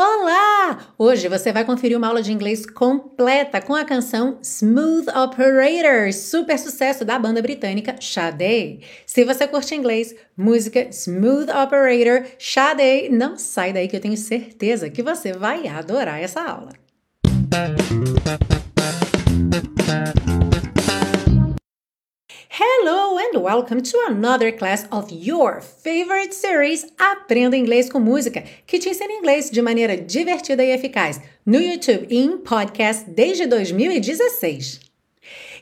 Olá! Hoje você vai conferir uma aula de inglês completa com a canção Smooth Operator, super sucesso da banda britânica Sade. Se você curte inglês, música Smooth Operator, Sade, não sai daí que eu tenho certeza que você vai adorar essa aula. Hello and welcome to another class of your favorite series Aprenda Inglês com Música, que te ensina inglês de maneira divertida e eficaz no YouTube e em podcast desde 2016.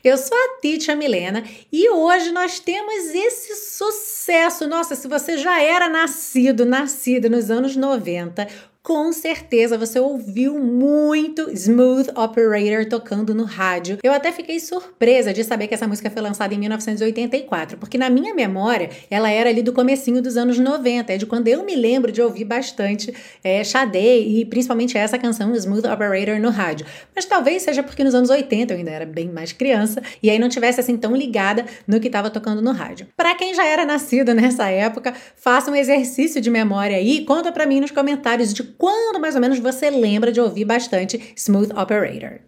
Eu sou a Titia Milena e hoje nós temos esse sucesso. Nossa, se você já era nascido, nascido nos anos 90, com certeza você ouviu muito Smooth Operator tocando no rádio. Eu até fiquei surpresa de saber que essa música foi lançada em 1984, porque na minha memória ela era ali do comecinho dos anos 90, é de quando eu me lembro de ouvir bastante é, Sade e principalmente essa canção Smooth Operator no rádio. Mas talvez seja porque nos anos 80 eu ainda era bem mais criança e aí não tivesse assim tão ligada no que estava tocando no rádio. Para quem já era nascido nessa época, faça um exercício de memória aí e conta para mim nos comentários de quando mais ou menos você lembra de ouvir bastante Smooth Operator.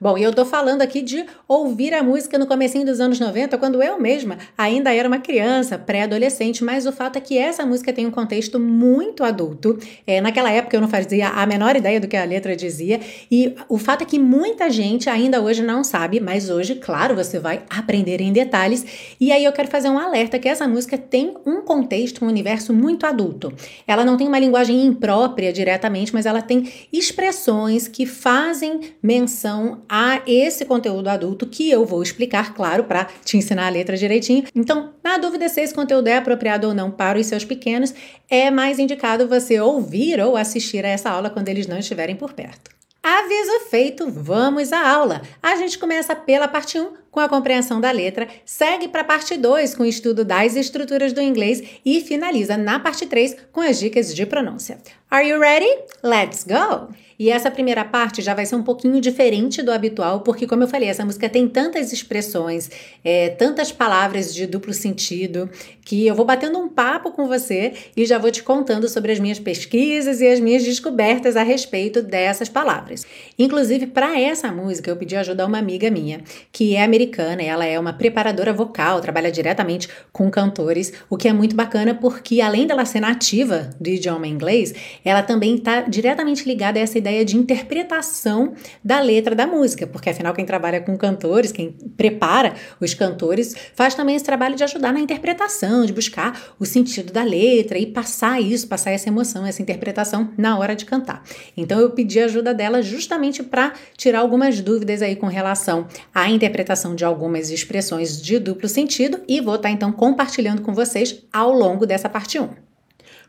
Bom, e eu tô falando aqui de ouvir a música no comecinho dos anos 90, quando eu mesma ainda era uma criança, pré-adolescente, mas o fato é que essa música tem um contexto muito adulto. É, naquela época eu não fazia a menor ideia do que a letra dizia, e o fato é que muita gente ainda hoje não sabe, mas hoje, claro, você vai aprender em detalhes. E aí eu quero fazer um alerta que essa música tem um contexto, um universo muito adulto. Ela não tem uma linguagem imprópria diretamente, mas ela tem expressões que fazem menção a esse conteúdo adulto que eu vou explicar, claro, para te ensinar a letra direitinho. Então, na dúvida se esse conteúdo é apropriado ou não para os seus pequenos, é mais indicado você ouvir ou assistir a essa aula quando eles não estiverem por perto. Aviso feito, vamos à aula. A gente começa pela parte 1 com a compreensão da letra, segue para a parte 2 com o estudo das estruturas do inglês e finaliza na parte 3 com as dicas de pronúncia. Are you ready? Let's go! E essa primeira parte já vai ser um pouquinho diferente do habitual, porque, como eu falei, essa música tem tantas expressões, é, tantas palavras de duplo sentido, que eu vou batendo um papo com você e já vou te contando sobre as minhas pesquisas e as minhas descobertas a respeito dessas palavras. Inclusive, para essa música, eu pedi ajuda a uma amiga minha, que é americana, ela é uma preparadora vocal, trabalha diretamente com cantores, o que é muito bacana porque, além dela ser nativa do idioma inglês, ela também está diretamente ligada a essa ideia de interpretação da letra da música, porque afinal quem trabalha com cantores, quem prepara os cantores, faz também esse trabalho de ajudar na interpretação, de buscar o sentido da letra e passar isso, passar essa emoção, essa interpretação na hora de cantar. Então eu pedi ajuda dela justamente para tirar algumas dúvidas aí com relação à interpretação de algumas expressões de duplo sentido e vou estar tá, então compartilhando com vocês ao longo dessa parte 1.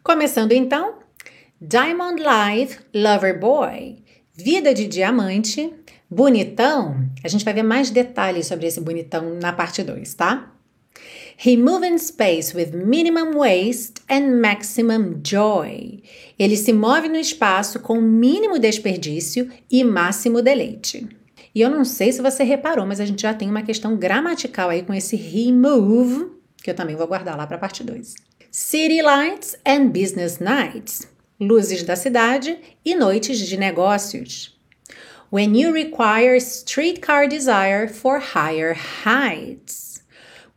Começando então, Diamond Life Lover Boy. Vida de diamante, bonitão. A gente vai ver mais detalhes sobre esse bonitão na parte 2, tá? He moves in space with minimum waste and maximum joy. Ele se move no espaço com mínimo desperdício e máximo deleite. E eu não sei se você reparou, mas a gente já tem uma questão gramatical aí com esse remove, que eu também vou guardar lá para a parte 2. City lights and business nights luzes da cidade e noites de negócios. When you require streetcar desire for higher heights.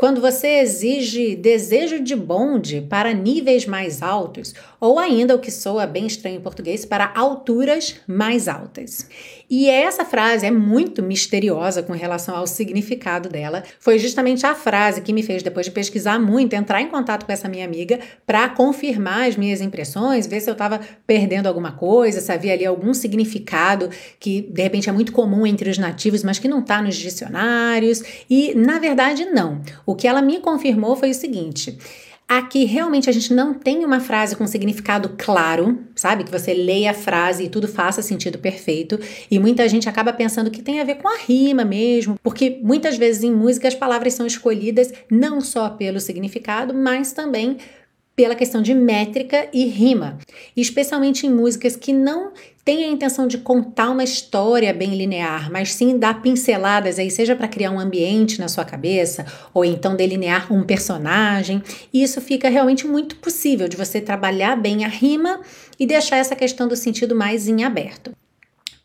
Quando você exige desejo de bonde para níveis mais altos, ou ainda o que soa bem estranho em português, para alturas mais altas. E essa frase é muito misteriosa com relação ao significado dela. Foi justamente a frase que me fez, depois de pesquisar muito, entrar em contato com essa minha amiga para confirmar as minhas impressões, ver se eu estava perdendo alguma coisa, se havia ali algum significado que de repente é muito comum entre os nativos, mas que não está nos dicionários. E na verdade, não. Que ela me confirmou foi o seguinte. Aqui realmente a gente não tem uma frase com significado claro, sabe? Que você leia a frase e tudo faça sentido perfeito. E muita gente acaba pensando que tem a ver com a rima mesmo, porque muitas vezes em música as palavras são escolhidas não só pelo significado, mas também pela questão de métrica e rima, especialmente em músicas que não têm a intenção de contar uma história bem linear, mas sim dar pinceladas aí, seja para criar um ambiente na sua cabeça, ou então delinear um personagem. E isso fica realmente muito possível de você trabalhar bem a rima e deixar essa questão do sentido mais em aberto.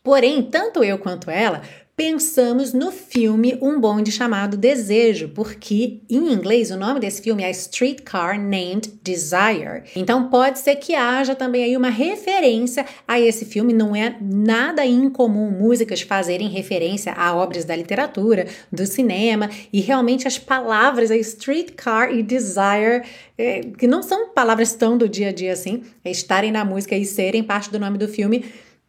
Porém, tanto eu quanto ela pensamos no filme Um Bonde Chamado Desejo, porque em inglês o nome desse filme é Streetcar Named Desire. Então pode ser que haja também aí uma referência a esse filme. Não é nada incomum músicas fazerem referência a obras da literatura, do cinema, e realmente as palavras aí, Streetcar e Desire, é, que não são palavras tão do dia a dia assim, é estarem na música e serem parte do nome do filme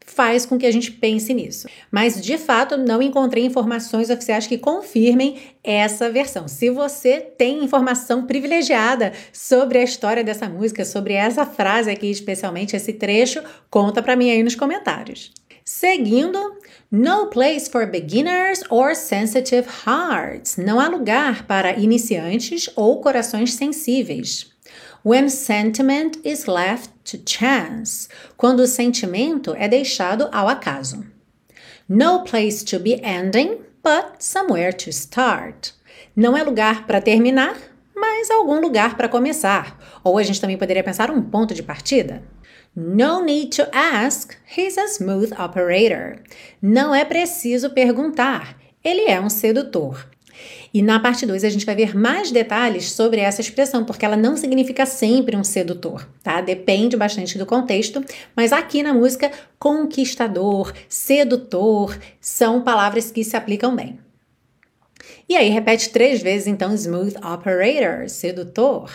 faz com que a gente pense nisso. Mas de fato não encontrei informações oficiais que confirmem essa versão. Se você tem informação privilegiada sobre a história dessa música, sobre essa frase aqui especialmente esse trecho, conta para mim aí nos comentários. Seguindo, no place for beginners or sensitive hearts. Não há lugar para iniciantes ou corações sensíveis. When sentiment is left to chance. Quando o sentimento é deixado ao acaso. No place to be ending, but somewhere to start. Não é lugar para terminar, mas algum lugar para começar. Ou a gente também poderia pensar um ponto de partida. No need to ask, he's a smooth operator. Não é preciso perguntar, ele é um sedutor. E na parte 2 a gente vai ver mais detalhes sobre essa expressão, porque ela não significa sempre um sedutor, tá? Depende bastante do contexto, mas aqui na música, conquistador, sedutor são palavras que se aplicam bem. E aí repete três vezes então smooth operator, sedutor.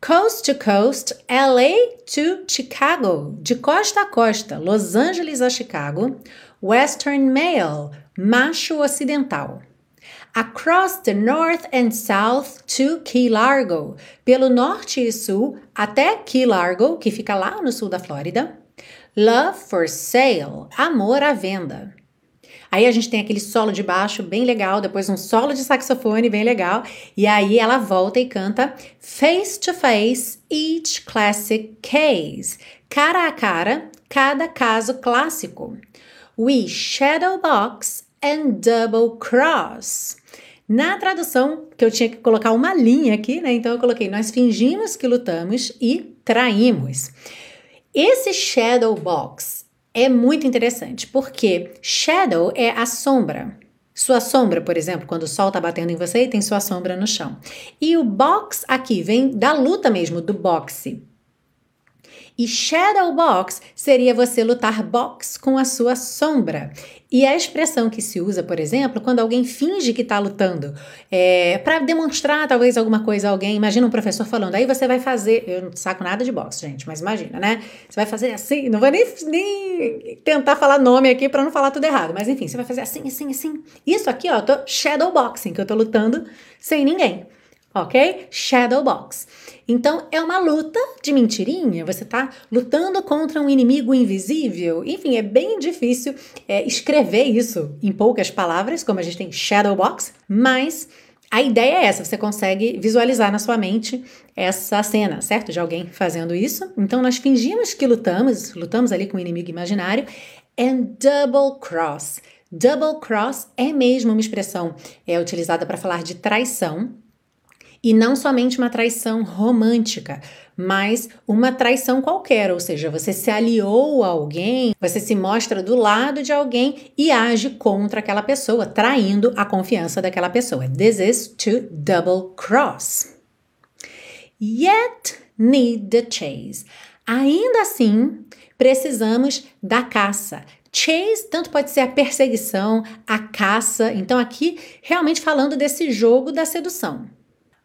Coast to coast, LA to Chicago, de costa a costa, Los Angeles a Chicago. Western male, macho ocidental across the north and south to Key Largo, pelo norte e sul até Key Largo, que fica lá no sul da Flórida. Love for sale, amor à venda. Aí a gente tem aquele solo de baixo bem legal, depois um solo de saxofone bem legal, e aí ela volta e canta Face to Face, Each Classic Case. Cara a cara, cada caso clássico. We shadow box and double cross. Na tradução, que eu tinha que colocar uma linha aqui, né? Então eu coloquei: nós fingimos que lutamos e traímos. Esse shadow box é muito interessante, porque shadow é a sombra. Sua sombra, por exemplo, quando o sol está batendo em você tem sua sombra no chão. E o box aqui vem da luta mesmo, do boxe. E shadow box seria você lutar box com a sua sombra. E a expressão que se usa, por exemplo, quando alguém finge que está lutando, é, para demonstrar talvez alguma coisa a alguém. Imagina um professor falando, aí você vai fazer. Eu não saco nada de boxe, gente, mas imagina, né? Você vai fazer assim, não vou nem, nem tentar falar nome aqui para não falar tudo errado, mas enfim, você vai fazer assim, assim, assim. Isso aqui, ó, eu tô shadow boxing, que eu tô lutando sem ninguém ok? Shadow box. Então é uma luta de mentirinha, você está lutando contra um inimigo invisível. Enfim, é bem difícil é, escrever isso em poucas palavras, como a gente tem shadow box, mas a ideia é essa, você consegue visualizar na sua mente essa cena, certo? De alguém fazendo isso. Então nós fingimos que lutamos, lutamos ali com um inimigo imaginário, and double cross. Double cross é mesmo uma expressão é utilizada para falar de traição, e não somente uma traição romântica, mas uma traição qualquer, ou seja, você se aliou a alguém, você se mostra do lado de alguém e age contra aquela pessoa, traindo a confiança daquela pessoa. This is to double cross. Yet need the chase. Ainda assim, precisamos da caça. Chase tanto pode ser a perseguição, a caça. Então, aqui, realmente falando desse jogo da sedução.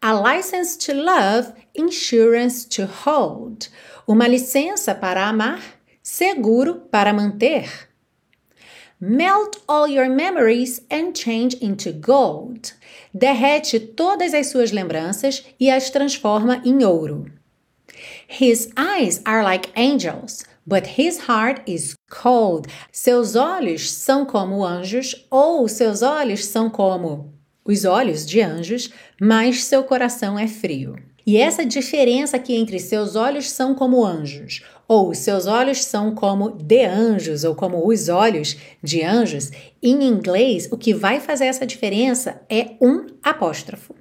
A license to love, insurance to hold. Uma licença para amar, seguro para manter. Melt all your memories and change into gold. Derrete todas as suas lembranças e as transforma em ouro. His eyes are like angels, but his heart is cold. Seus olhos são como anjos, ou seus olhos são como os olhos de anjos, mas seu coração é frio. E essa diferença aqui entre seus olhos são como anjos, ou seus olhos são como de anjos, ou como os olhos de anjos, em inglês, o que vai fazer essa diferença é um apóstrofo,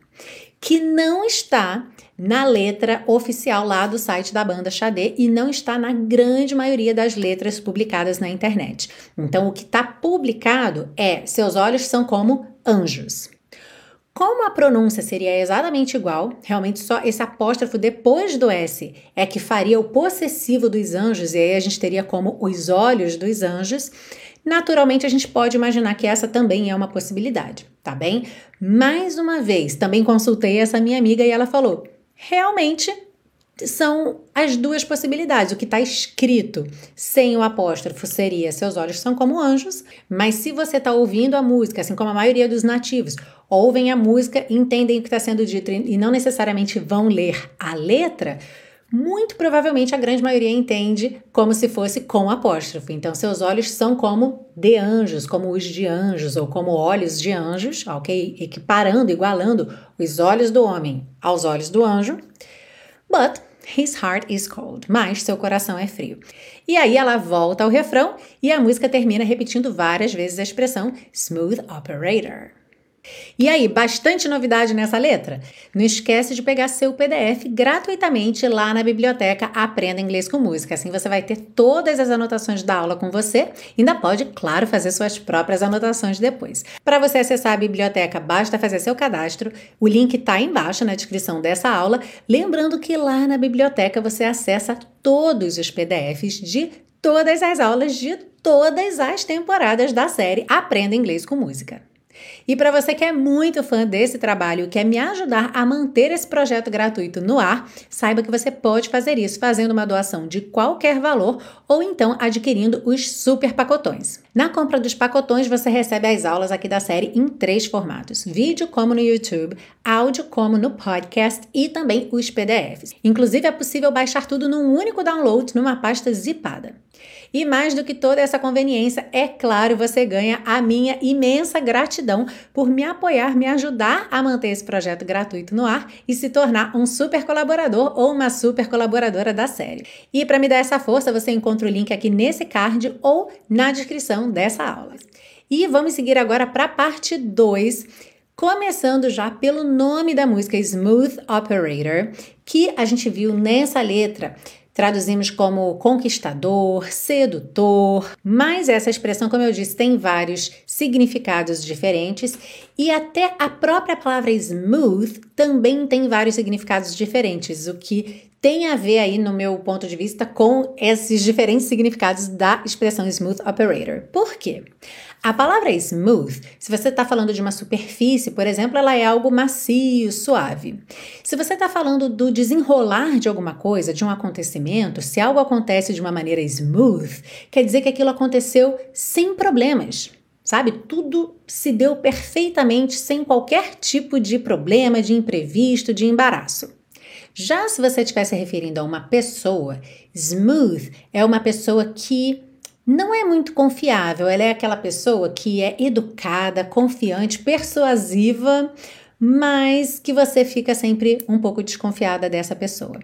que não está na letra oficial lá do site da banda Xadê e não está na grande maioria das letras publicadas na internet. Então, o que está publicado é: seus olhos são como anjos. Como a pronúncia seria exatamente igual, realmente só esse apóstrofo depois do S é que faria o possessivo dos anjos, e aí a gente teria como os olhos dos anjos. Naturalmente, a gente pode imaginar que essa também é uma possibilidade, tá bem? Mais uma vez, também consultei essa minha amiga e ela falou: realmente são as duas possibilidades. O que está escrito sem o apóstrofo seria: seus olhos são como anjos, mas se você está ouvindo a música, assim como a maioria dos nativos, ouvem a música, entendem o que está sendo dito e não necessariamente vão ler a letra, muito provavelmente a grande maioria entende como se fosse com apóstrofo. Então, seus olhos são como de anjos, como os de anjos, ou como olhos de anjos, ok? Equiparando, igualando os olhos do homem aos olhos do anjo. But his heart is cold. Mas seu coração é frio. E aí ela volta ao refrão e a música termina repetindo várias vezes a expressão smooth operator. E aí, bastante novidade nessa letra? Não esquece de pegar seu PDF gratuitamente lá na biblioteca Aprenda Inglês com Música. Assim você vai ter todas as anotações da aula com você. Ainda pode, claro, fazer suas próprias anotações depois. Para você acessar a biblioteca, basta fazer seu cadastro. O link está embaixo na descrição dessa aula. Lembrando que lá na biblioteca você acessa todos os PDFs de todas as aulas de todas as temporadas da série Aprenda Inglês com Música. E para você que é muito fã desse trabalho e quer me ajudar a manter esse projeto gratuito no ar, saiba que você pode fazer isso fazendo uma doação de qualquer valor ou então adquirindo os super pacotões. Na compra dos pacotões, você recebe as aulas aqui da série em três formatos: vídeo, como no YouTube, áudio, como no podcast e também os PDFs. Inclusive, é possível baixar tudo num único download numa pasta zipada. E mais do que toda essa conveniência, é claro, você ganha a minha imensa gratidão por me apoiar, me ajudar a manter esse projeto gratuito no ar e se tornar um super colaborador ou uma super colaboradora da série. E para me dar essa força, você encontra o link aqui nesse card ou na descrição dessa aula. E vamos seguir agora para a parte 2 Começando já pelo nome da música Smooth Operator, que a gente viu nessa letra Traduzimos como conquistador, sedutor, mas essa expressão, como eu disse, tem vários significados diferentes e até a própria palavra smooth também tem vários significados diferentes, o que tem a ver aí, no meu ponto de vista, com esses diferentes significados da expressão smooth operator. Por quê? A palavra smooth, se você está falando de uma superfície, por exemplo, ela é algo macio, suave. Se você está falando do desenrolar de alguma coisa, de um acontecimento, se algo acontece de uma maneira smooth, quer dizer que aquilo aconteceu sem problemas. Sabe? Tudo se deu perfeitamente sem qualquer tipo de problema, de imprevisto, de embaraço. Já se você estiver se referindo a uma pessoa, smooth é uma pessoa que não é muito confiável. Ela é aquela pessoa que é educada, confiante, persuasiva, mas que você fica sempre um pouco desconfiada dessa pessoa.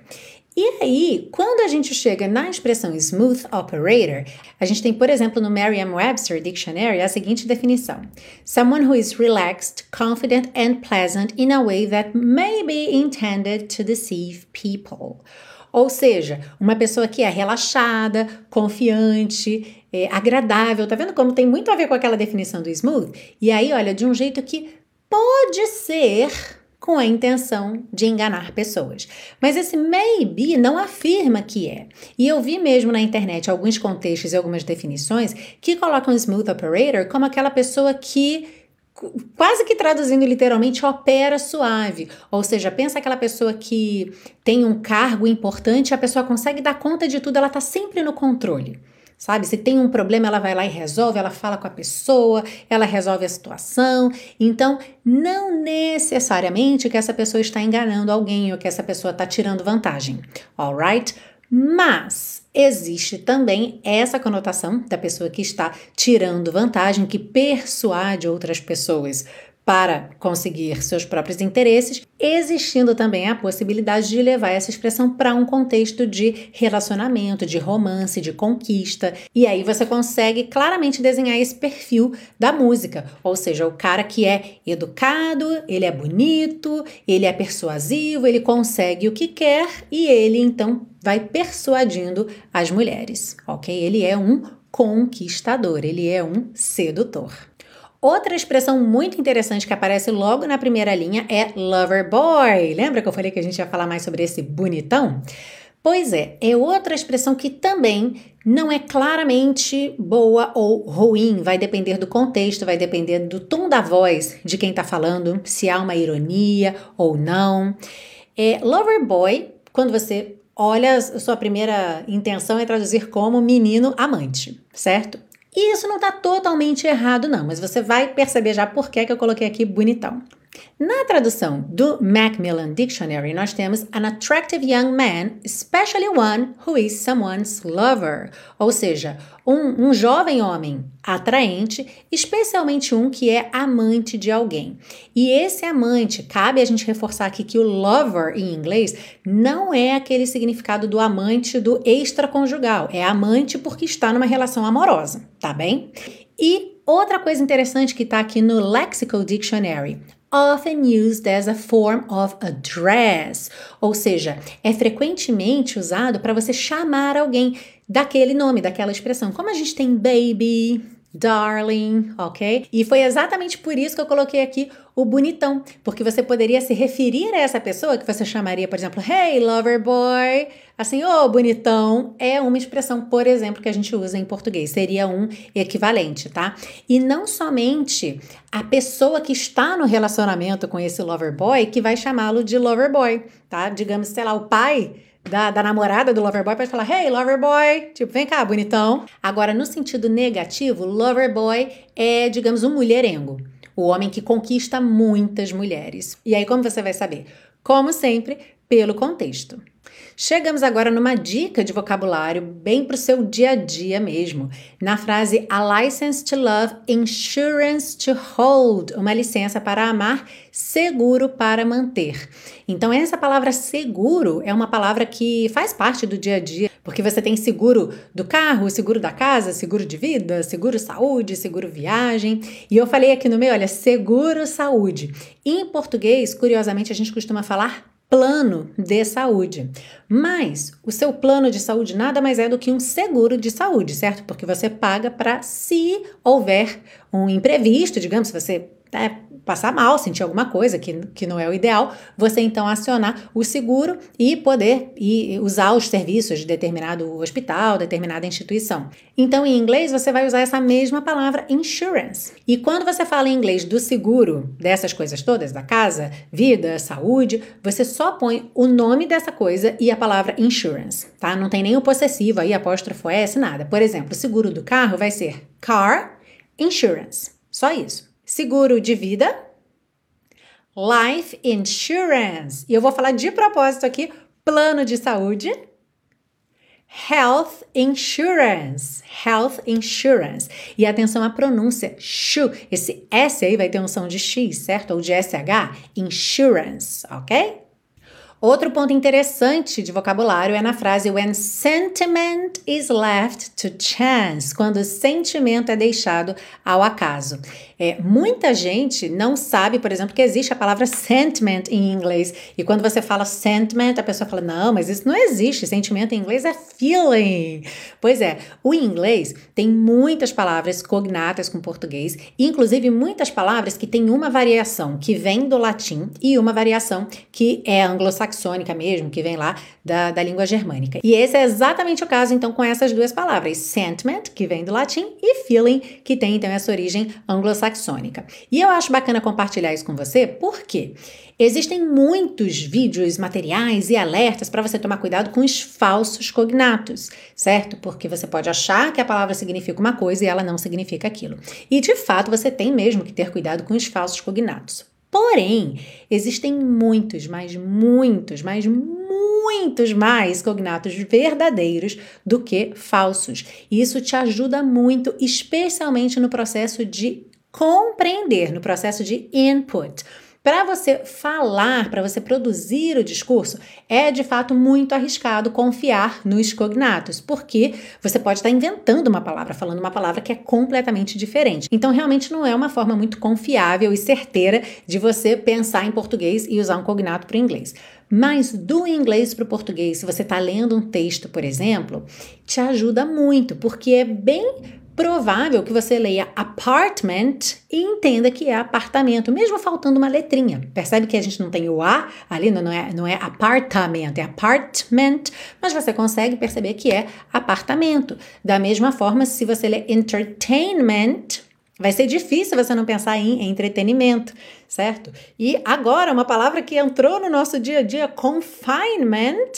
E aí, quando a gente chega na expressão smooth operator, a gente tem, por exemplo, no Merriam-Webster Dictionary a seguinte definição: someone who is relaxed, confident and pleasant in a way that may be intended to deceive people. Ou seja, uma pessoa que é relaxada, confiante, é, agradável. Tá vendo como tem muito a ver com aquela definição do smooth? E aí, olha, de um jeito que pode ser com a intenção de enganar pessoas. Mas esse maybe não afirma que é. E eu vi mesmo na internet alguns contextos e algumas definições que colocam smooth operator como aquela pessoa que quase que traduzindo literalmente, opera suave. Ou seja, pensa aquela pessoa que tem um cargo importante, a pessoa consegue dar conta de tudo, ela está sempre no controle. Sabe, se tem um problema, ela vai lá e resolve, ela fala com a pessoa, ela resolve a situação. Então, não necessariamente que essa pessoa está enganando alguém ou que essa pessoa está tirando vantagem. Alright? Mas existe também essa conotação da pessoa que está tirando vantagem, que persuade outras pessoas para conseguir seus próprios interesses, existindo também a possibilidade de levar essa expressão para um contexto de relacionamento, de romance, de conquista. E aí você consegue claramente desenhar esse perfil da música, ou seja, o cara que é educado, ele é bonito, ele é persuasivo, ele consegue o que quer e ele então vai persuadindo as mulheres, ok? Ele é um conquistador, ele é um sedutor. Outra expressão muito interessante que aparece logo na primeira linha é lover boy. Lembra que eu falei que a gente ia falar mais sobre esse bonitão? Pois é, é outra expressão que também não é claramente boa ou ruim, vai depender do contexto, vai depender do tom da voz de quem está falando, se há uma ironia ou não. É, lover boy, quando você olha, sua primeira intenção é traduzir como menino amante, certo? E isso não está totalmente errado, não, mas você vai perceber já por que, que eu coloquei aqui bonitão. Na tradução do Macmillan Dictionary, nós temos an attractive young man, especially one who is someone's lover, ou seja, um, um jovem homem atraente, especialmente um que é amante de alguém. E esse amante, cabe a gente reforçar aqui que o lover em inglês não é aquele significado do amante do extraconjugal, é amante porque está numa relação amorosa, tá bem? E outra coisa interessante que está aqui no Lexical Dictionary, often used as a form of address, ou seja, é frequentemente usado para você chamar alguém daquele nome, daquela expressão. Como a gente tem baby, darling, ok? E foi exatamente por isso que eu coloquei aqui o bonitão, porque você poderia se referir a essa pessoa que você chamaria, por exemplo, hey, lover boy, assim, ô oh, bonitão, é uma expressão, por exemplo, que a gente usa em português, seria um equivalente, tá? E não somente a pessoa que está no relacionamento com esse lover boy que vai chamá-lo de lover boy, tá? Digamos, sei lá, o pai da, da namorada do Loverboy pode falar, hey, Loverboy, tipo, vem cá, bonitão. Agora, no sentido negativo, Loverboy é, digamos, um mulherengo. O homem que conquista muitas mulheres. E aí, como você vai saber? Como sempre, pelo contexto. Chegamos agora numa dica de vocabulário bem para o seu dia a dia mesmo. Na frase A license to love, insurance to hold, uma licença para amar, seguro para manter. Então, essa palavra seguro é uma palavra que faz parte do dia a dia, porque você tem seguro do carro, seguro da casa, seguro de vida, seguro saúde, seguro viagem. E eu falei aqui no meio, olha, seguro saúde. Em português, curiosamente, a gente costuma falar plano de saúde. Mas o seu plano de saúde nada mais é do que um seguro de saúde, certo? Porque você paga para se houver um imprevisto, digamos, se você é, passar mal, sentir alguma coisa que, que não é o ideal, você então acionar o seguro e poder e usar os serviços de determinado hospital, determinada instituição. Então, em inglês, você vai usar essa mesma palavra insurance. E quando você fala em inglês do seguro, dessas coisas todas, da casa, vida, saúde, você só põe o nome dessa coisa e a palavra insurance, tá? Não tem nem o possessivo aí, apóstrofo S, nada. Por exemplo, o seguro do carro vai ser car insurance. Só isso. Seguro de vida, life insurance. E eu vou falar de propósito aqui, plano de saúde, health insurance, health insurance. E atenção à pronúncia, shu. Esse S aí vai ter um som de X, certo? Ou de SH, insurance, ok? Outro ponto interessante de vocabulário é na frase when sentiment is left to chance, quando o sentimento é deixado ao acaso. É, muita gente não sabe, por exemplo, que existe a palavra sentiment em inglês. E quando você fala sentiment, a pessoa fala: não, mas isso não existe. Sentimento em inglês é feeling. Pois é, o inglês tem muitas palavras cognatas com português, inclusive muitas palavras que têm uma variação que vem do latim e uma variação que é anglo-saxônica mesmo, que vem lá da, da língua germânica. E esse é exatamente o caso, então, com essas duas palavras: sentiment, que vem do latim, e feeling, que tem então essa origem anglo-saxônica saxônica. E eu acho bacana compartilhar isso com você porque existem muitos vídeos, materiais e alertas para você tomar cuidado com os falsos cognatos, certo? Porque você pode achar que a palavra significa uma coisa e ela não significa aquilo. E de fato você tem mesmo que ter cuidado com os falsos cognatos. Porém, existem muitos, mas muitos, mas muitos mais cognatos verdadeiros do que falsos. E isso te ajuda muito, especialmente no processo de compreender, no processo de input. Para você falar, para você produzir o discurso, é de fato muito arriscado confiar nos cognatos, porque você pode estar inventando uma palavra, falando uma palavra que é completamente diferente. Então, realmente não é uma forma muito confiável e certeira de você pensar em português e usar um cognato para o inglês. Mas do inglês para o português, se você está lendo um texto, por exemplo, te ajuda muito, porque é bem provável que você leia apartment e entenda que é apartamento, mesmo faltando uma letrinha. Percebe que a gente não tem o A ali, não é, não é apartamento, é apartment, mas você consegue perceber que é apartamento. Da mesma forma, se você ler entertainment, Vai ser difícil você não pensar em entretenimento, certo? E agora, uma palavra que entrou no nosso dia a dia, confinement,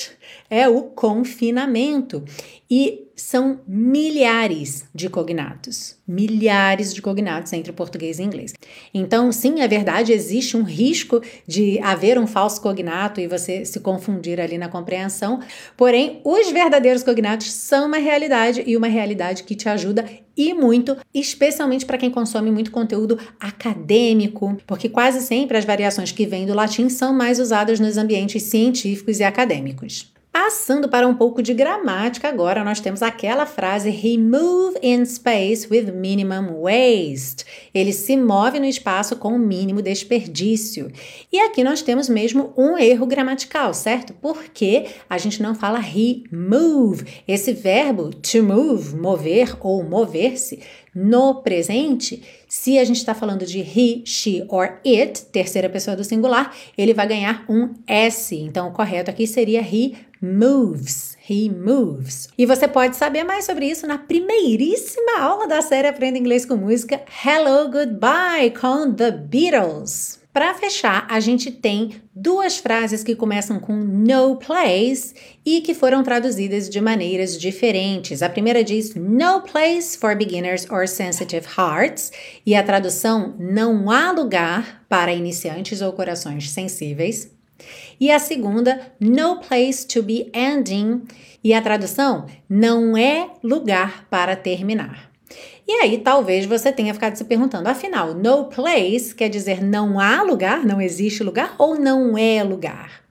é o confinamento. E são milhares de cognatos, milhares de cognatos entre português e inglês. Então, sim, é verdade, existe um risco de haver um falso cognato e você se confundir ali na compreensão. Porém, os verdadeiros cognatos são uma realidade e uma realidade que te ajuda e muito, especialmente para quem consome muito conteúdo acadêmico, porque quase sempre as variações que vêm do latim são mais usadas nos ambientes científicos e acadêmicos. Passando para um pouco de gramática, agora nós temos aquela frase he move in space with minimum waste. Ele se move no espaço com o mínimo desperdício. E aqui nós temos mesmo um erro gramatical, certo? Porque a gente não fala he move. Esse verbo to move, mover ou mover-se, no presente, se a gente está falando de he, she or it, terceira pessoa do singular, ele vai ganhar um S. Então, o correto aqui seria he moves. He moves. E você pode saber mais sobre isso na primeiríssima aula da série Aprenda Inglês com Música Hello Goodbye com The Beatles. Para fechar, a gente tem duas frases que começam com no place e que foram traduzidas de maneiras diferentes. A primeira diz no place for beginners or sensitive hearts e a tradução não há lugar para iniciantes ou corações sensíveis. E a segunda, no place to be ending, e a tradução não é lugar para terminar. E aí talvez você tenha ficado se perguntando, afinal, no place quer dizer não há lugar, não existe lugar ou não é lugar?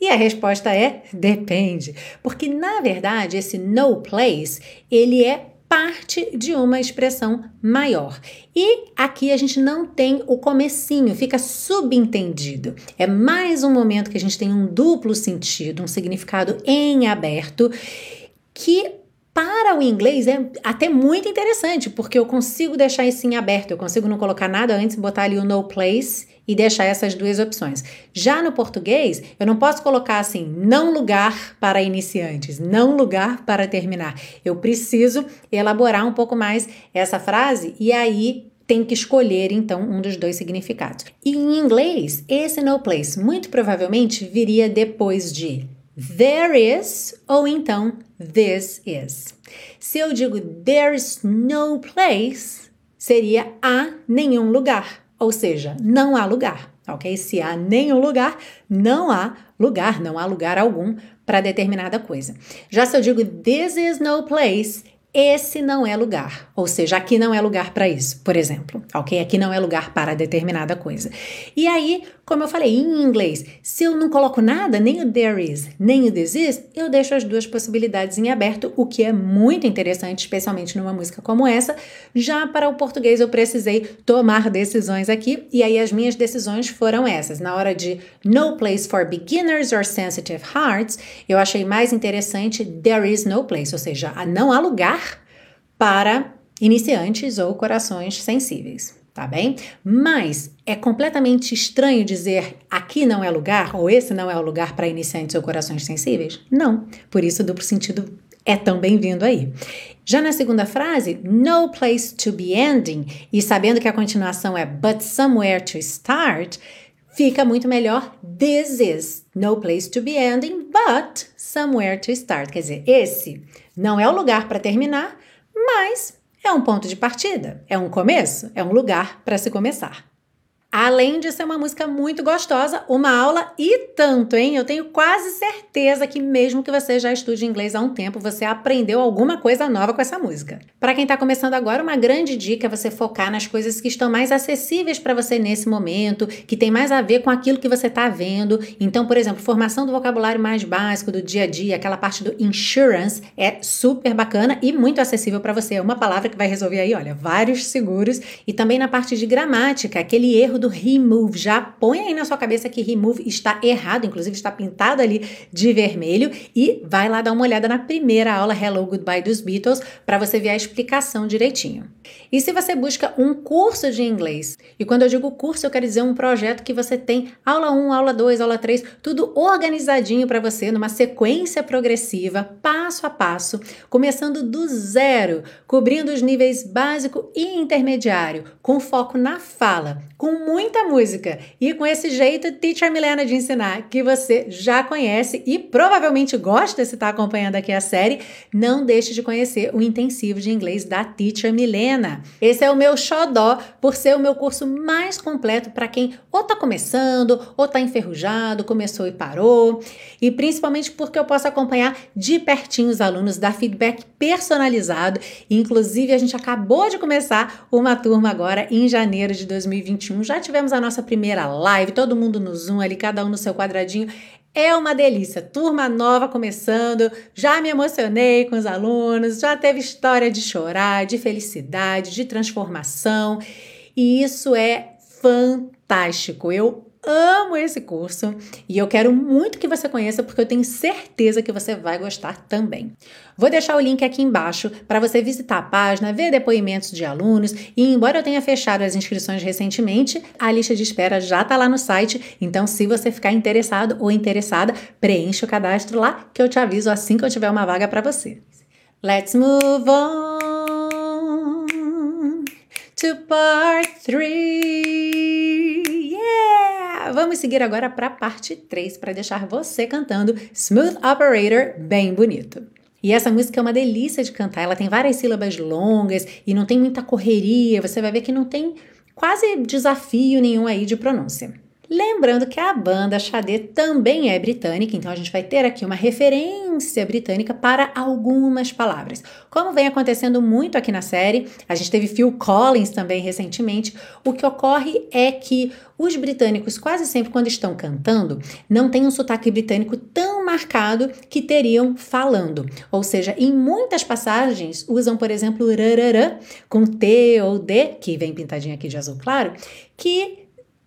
E a resposta é depende, porque na verdade esse no place, ele é parte de uma expressão maior. E aqui a gente não tem o comecinho, fica subentendido. É mais um momento que a gente tem um duplo sentido, um significado em aberto que para o inglês é até muito interessante, porque eu consigo deixar isso em aberto, eu consigo não colocar nada antes, botar ali o no place e deixar essas duas opções. Já no português, eu não posso colocar assim, não lugar para iniciantes, não lugar para terminar. Eu preciso elaborar um pouco mais essa frase e aí tem que escolher então um dos dois significados. E em inglês, esse no place muito provavelmente viria depois de there is ou então this is. Se eu digo there's no place, seria há nenhum lugar, ou seja, não há lugar, ok? Se há nenhum lugar, não há lugar, não há lugar algum para determinada coisa. Já se eu digo this is no place, esse não é lugar, ou seja, aqui não é lugar para isso, por exemplo, ok? Aqui não é lugar para determinada coisa. E aí, como eu falei em inglês, se eu não coloco nada, nem o there is, nem o this is, eu deixo as duas possibilidades em aberto, o que é muito interessante, especialmente numa música como essa. Já para o português, eu precisei tomar decisões aqui, e aí as minhas decisões foram essas. Na hora de No Place for Beginners or Sensitive Hearts, eu achei mais interessante There is no place, ou seja, não há lugar para iniciantes ou corações sensíveis tá bem? Mas é completamente estranho dizer aqui não é lugar ou esse não é o lugar para iniciantes ou corações sensíveis? Não. Por isso, duplo sentido é tão bem-vindo aí. Já na segunda frase, no place to be ending, e sabendo que a continuação é but somewhere to start, fica muito melhor this is no place to be ending, but somewhere to start. Quer dizer, esse não é o lugar para terminar, mas é um ponto de partida, é um começo, é um lugar para se começar. Além de ser uma música muito gostosa, uma aula e tanto, hein? Eu tenho quase certeza que mesmo que você já estude inglês há um tempo, você aprendeu alguma coisa nova com essa música. Para quem está começando agora, uma grande dica é você focar nas coisas que estão mais acessíveis para você nesse momento, que tem mais a ver com aquilo que você está vendo. Então, por exemplo, formação do vocabulário mais básico do dia a dia, aquela parte do insurance é super bacana e muito acessível para você. É uma palavra que vai resolver aí, olha, vários seguros e também na parte de gramática, aquele erro do remove. Já põe aí na sua cabeça que remove está errado, inclusive está pintado ali de vermelho. E vai lá dar uma olhada na primeira aula Hello Goodbye dos Beatles para você ver a explicação direitinho. E se você busca um curso de inglês, e quando eu digo curso, eu quero dizer um projeto que você tem aula 1, aula 2, aula 3, tudo organizadinho para você, numa sequência progressiva, passo a passo, começando do zero, cobrindo os níveis básico e intermediário, com foco na fala, com muita música e com esse jeito Teacher Milena de ensinar que você já conhece e provavelmente gosta se está acompanhando aqui a série, não deixe de conhecer o intensivo de inglês da Teacher Milena. Esse é o meu xodó por ser o meu curso mais completo para quem ou está começando ou está enferrujado, começou e parou, e principalmente porque eu posso acompanhar de pertinho os alunos, dar feedback personalizado. Inclusive, a gente acabou de começar uma turma agora em janeiro de 2021. Já tivemos a nossa primeira live, todo mundo no Zoom ali, cada um no seu quadradinho. É uma delícia, turma nova começando. Já me emocionei com os alunos, já teve história de chorar, de felicidade, de transformação, e isso é fantástico. Eu amo esse curso e eu quero muito que você conheça porque eu tenho certeza que você vai gostar também. Vou deixar o link aqui embaixo para você visitar a página, ver depoimentos de alunos e embora eu tenha fechado as inscrições recentemente, a lista de espera já está lá no site, então se você ficar interessado ou interessada, preencha o cadastro lá que eu te aviso assim que eu tiver uma vaga para você. Let's move on to part 3. Vamos seguir agora para a parte 3 para deixar você cantando Smooth Operator bem bonito. E essa música é uma delícia de cantar, ela tem várias sílabas longas e não tem muita correria, você vai ver que não tem quase desafio nenhum aí de pronúncia. Lembrando que a banda Xadê também é britânica, então a gente vai ter aqui uma referência britânica para algumas palavras. Como vem acontecendo muito aqui na série, a gente teve Phil Collins também recentemente. O que ocorre é que os britânicos, quase sempre quando estão cantando, não têm um sotaque britânico tão marcado que teriam falando. Ou seja, em muitas passagens usam, por exemplo, rarará com T ou D, que vem pintadinho aqui de azul claro, que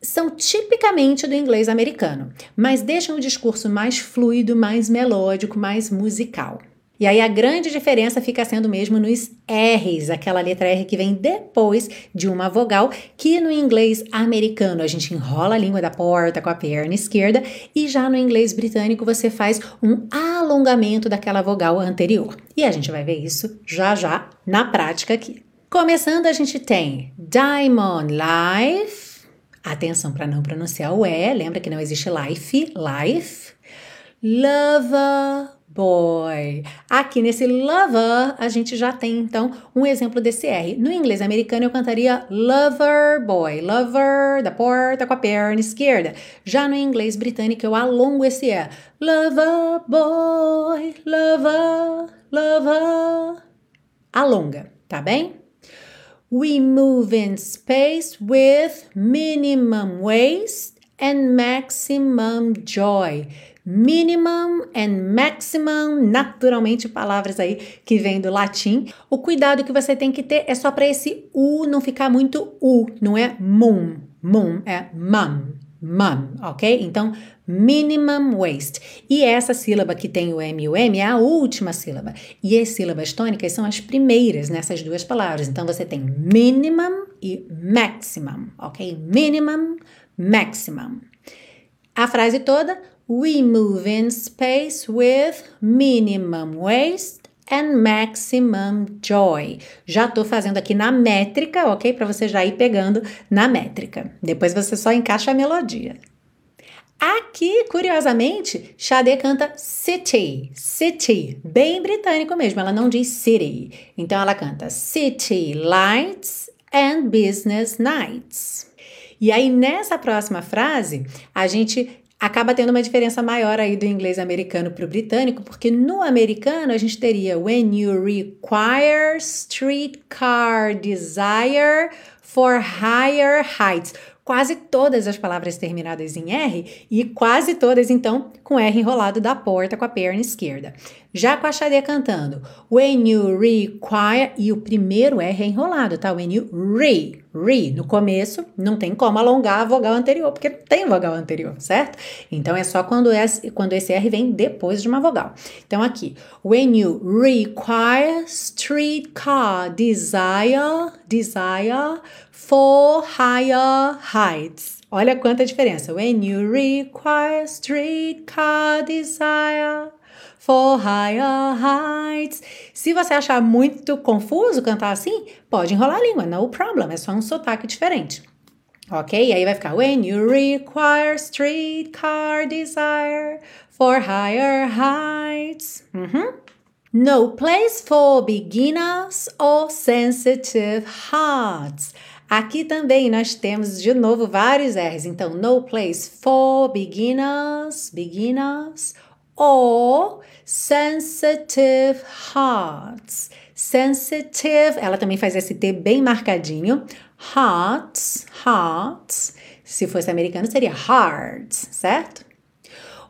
são tipicamente do inglês americano, mas deixam o discurso mais fluido, mais melódico, mais musical. E aí a grande diferença fica sendo mesmo nos R's, aquela letra R que vem depois de uma vogal, que no inglês americano a gente enrola a língua da porta com a perna esquerda, e já no inglês britânico você faz um alongamento daquela vogal anterior. E a gente vai ver isso já já na prática aqui. Começando, a gente tem Diamond Life. Atenção para não pronunciar o E, lembra que não existe life, life. Lover boy. Aqui nesse lover, a gente já tem então um exemplo desse R. No inglês americano eu cantaria lover boy, lover da porta com a perna esquerda. Já no inglês britânico eu alongo esse E. Lover boy, lover, lover. Alonga, tá bem? We move in space with minimum waste and maximum joy. Minimum and maximum, naturalmente palavras aí que vêm do latim. O cuidado que você tem que ter é só para esse U não ficar muito U, não é mum. Mum é mum, mum, ok? Então, minimum waste. E essa sílaba que tem o M e o M é a última sílaba. E as sílabas tônicas são as primeiras nessas duas palavras. Então você tem minimum e maximum, ok? Minimum, maximum. A frase toda: We move in space with minimum waste and maximum joy. Já estou fazendo aqui na métrica, ok? Para você já ir pegando na métrica. Depois você só encaixa a melodia. Aqui, curiosamente, Xadê canta city, city, bem britânico mesmo, ela não diz city. Então ela canta city lights and business nights. E aí, nessa próxima frase, a gente acaba tendo uma diferença maior aí do inglês americano para o britânico, porque no americano a gente teria when you require streetcar desire for higher heights quase todas as palavras terminadas em R e quase todas, então, com R enrolado da porta com a perna esquerda. Já com a Xadê cantando, when you require, e o primeiro R é enrolado, tá? When you re, re, no começo, não tem como alongar a vogal anterior, porque não tem vogal anterior, certo? Então, é só quando esse, quando esse R vem depois de uma vogal. Então, aqui, when you require streetcar desire, desire for higher heights. Olha quanta diferença. When you require streetcar desire for higher heights. Se você achar muito confuso cantar assim, pode enrolar a língua, no problem, é só um sotaque diferente. Ok? Aí vai ficar When you require streetcar desire for higher heights. Uhum. No place for beginners or sensitive hearts. Aqui também nós temos de novo vários R's. Então, no place for beginners, beginners, or sensitive hearts. Sensitive, ela também faz esse T bem marcadinho. Hearts, hearts. Se fosse americano, seria hearts, certo?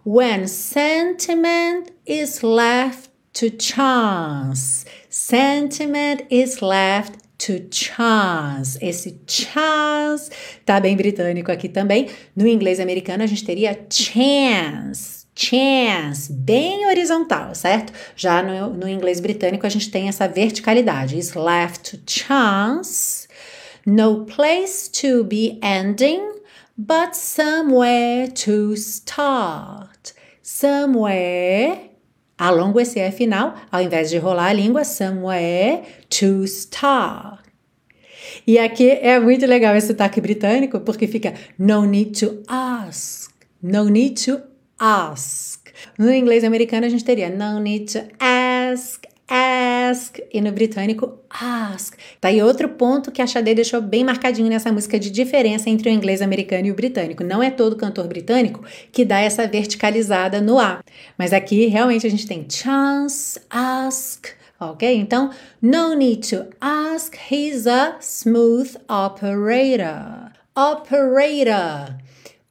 When sentiment is left to chance. Sentiment is left to chance. Esse chance tá bem britânico aqui também. No inglês americano a gente teria chance. Chance, bem horizontal, certo? Já no, no inglês britânico a gente tem essa verticalidade. Is left to chance. No place to be ending, but somewhere to start. Somewhere alongo esse E final, ao invés de rolar a língua, somewhere to start. E aqui é muito legal esse sotaque britânico, porque fica no need to ask, no need to ask. No inglês americano a gente teria no need to ask, ask, e no britânico, ask. Tá aí outro ponto que a Xadê deixou bem marcadinho nessa música de diferença entre o inglês americano e o britânico. Não é todo cantor britânico que dá essa verticalizada no A, mas aqui realmente a gente tem chance, ask, ok? Então, no need to ask, he's a smooth operator. Operator.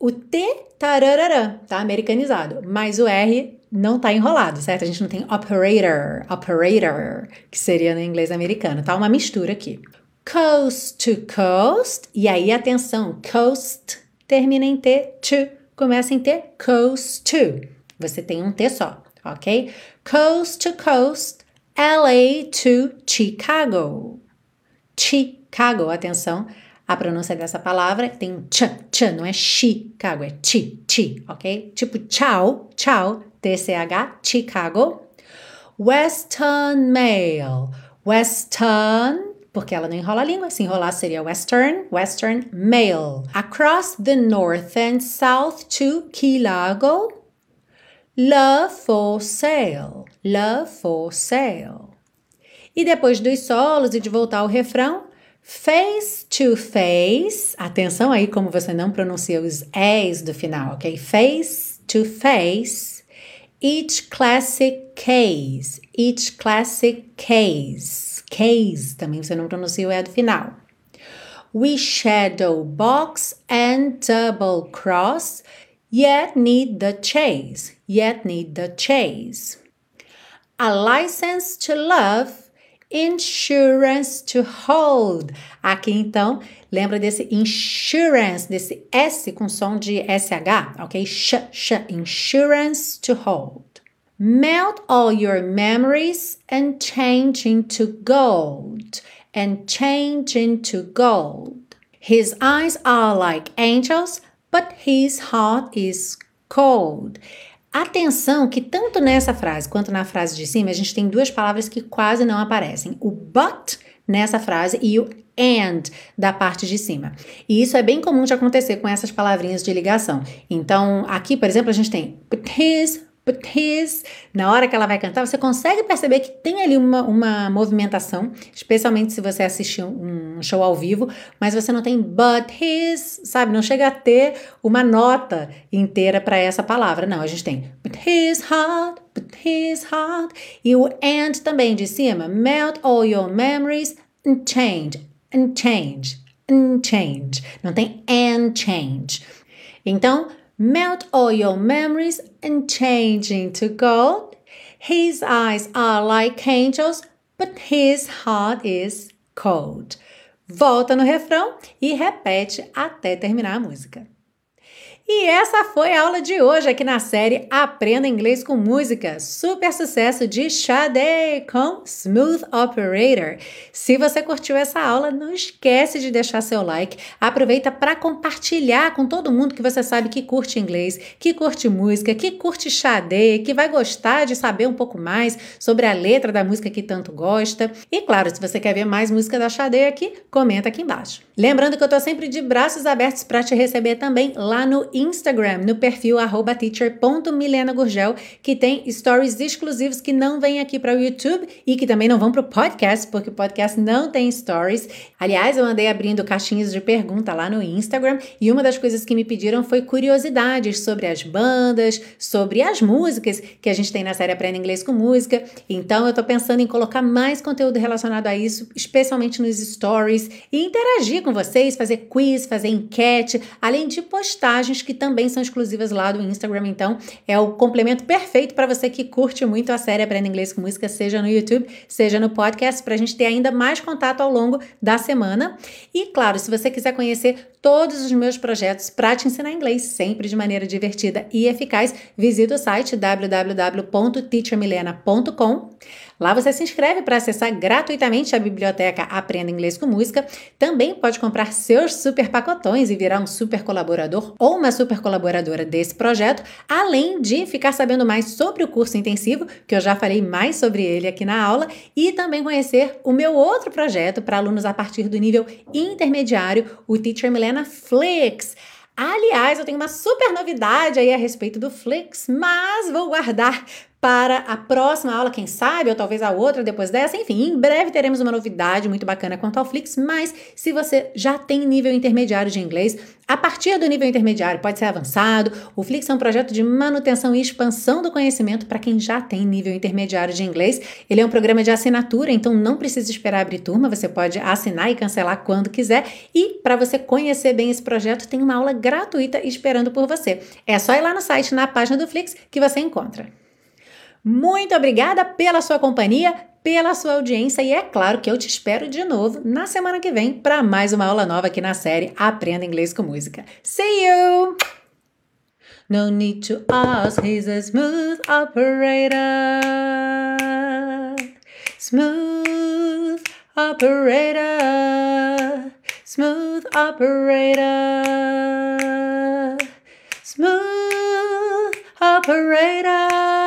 O T, tararara, tá americanizado, mas o R não tá enrolado, certo? A gente não tem operator, operator, que seria no inglês americano, tá? Uma mistura aqui. Coast to coast, e aí atenção, coast termina em T, to começa em T, coast to. Você tem um T só, ok? Coast to coast, LA to Chicago. Chicago, atenção, a pronúncia dessa palavra tem um ch, ch, não é Chicago, é chi, chi, ok? Tipo tchau, tchau, TCH, Chicago. Western Mail. Western, porque ela não enrola a língua, se enrolar seria Western, Western Mail. Across the north and south to Key Largo. Love for sale. Love for sale. E depois dos solos e de voltar ao refrão, face to face. Atenção aí como você não pronuncia os es do final, ok? Face to face each classic case, each classic case, case, também você não pronuncia o E do final. We shadow box and double cross, yet need the chase, yet need the chase. A license to love insurance to hold. Aqui então, lembra desse insurance, desse S com som de SH, ok? Sh, sh, insurance to hold. Melt all your memories and change into gold, and change into gold. His eyes are like angels, but his heart is cold. Atenção que tanto nessa frase quanto na frase de cima a gente tem duas palavras que quase não aparecem. O but nessa frase e o and da parte de cima. E isso é bem comum de acontecer com essas palavrinhas de ligação. Então, aqui, por exemplo, a gente tem his, his. Na hora que ela vai cantar, você consegue perceber que tem ali uma, uma movimentação, especialmente se você assistir um um show ao vivo, mas você não tem but his, sabe? Não chega a ter uma nota inteira para essa palavra. Não, a gente tem but his heart, but his heart. E o and também de cima, melt all your memories and change, and change, and change. Não tem and change. Então, melt all your memories and change into gold. His eyes are like angels, but his heart is cold. Volta no refrão e repete até terminar a música. E essa foi a aula de hoje aqui na série Aprenda Inglês com Música. Super sucesso de Sade com Smooth Operator. Se você curtiu essa aula, não esquece de deixar seu like. Aproveita para compartilhar com todo mundo que você sabe que curte inglês, que curte música, que curte Sade, que vai gostar de saber um pouco mais sobre a letra da música que tanto gosta. E claro, se você quer ver mais música da Sade aqui, comenta aqui embaixo. Lembrando que eu tô sempre de braços abertos para te receber também lá no Instagram, no perfil teacher.milenagurgel, que tem stories exclusivos que não vêm aqui para o YouTube e que também não vão para o podcast, porque o podcast não tem stories. Aliás, eu andei abrindo caixinhas de pergunta lá no Instagram e uma das coisas que me pediram foi curiosidades sobre as bandas, sobre as músicas que a gente tem na série Aprenda Inglês com Música. Então, eu tô pensando em colocar mais conteúdo relacionado a isso, especialmente nos stories, e interagir com vocês, fazer quiz, fazer enquete, além de postagens que também são exclusivas lá do Instagram. Então, é o complemento perfeito para você que curte muito a série Aprenda Inglês com Música, seja no YouTube, seja no podcast, para a gente ter ainda mais contato ao longo da semana. E, claro, se você quiser conhecer todos os meus projetos para te ensinar inglês sempre de maneira divertida e eficaz, visita o site www.teachermilena.com. Lá você se inscreve para acessar gratuitamente a biblioteca Aprenda Inglês com Música. Também pode comprar seus super pacotões e virar um super colaborador ou uma super colaboradora desse projeto, além de ficar sabendo mais sobre o curso intensivo, que eu já falei mais sobre ele aqui na aula, e também conhecer o meu outro projeto para alunos a partir do nível intermediário, o Teacher Milena Flix. Aliás, eu tenho uma super novidade aí a respeito do Flix, mas vou guardar para a próxima aula, quem sabe, ou talvez a outra depois dessa. Enfim, em breve teremos uma novidade muito bacana quanto ao Flix, mas se você já tem nível intermediário de inglês, a partir do nível intermediário pode ser avançado. O Flix é um projeto de manutenção e expansão do conhecimento para quem já tem nível intermediário de inglês. Ele é um programa de assinatura, então não precisa esperar abrir turma, você pode assinar e cancelar quando quiser. E para você conhecer bem esse projeto, tem uma aula gratuita esperando por você. É só ir lá no site, na página do Flix, que você encontra. Muito obrigada pela sua companhia, pela sua audiência e é claro que eu te espero de novo na semana que vem para mais uma aula nova aqui na série Aprenda Inglês com Música. See you! No need to ask, he's a smooth operator. Smooth operator. Smooth operator. Smooth operator.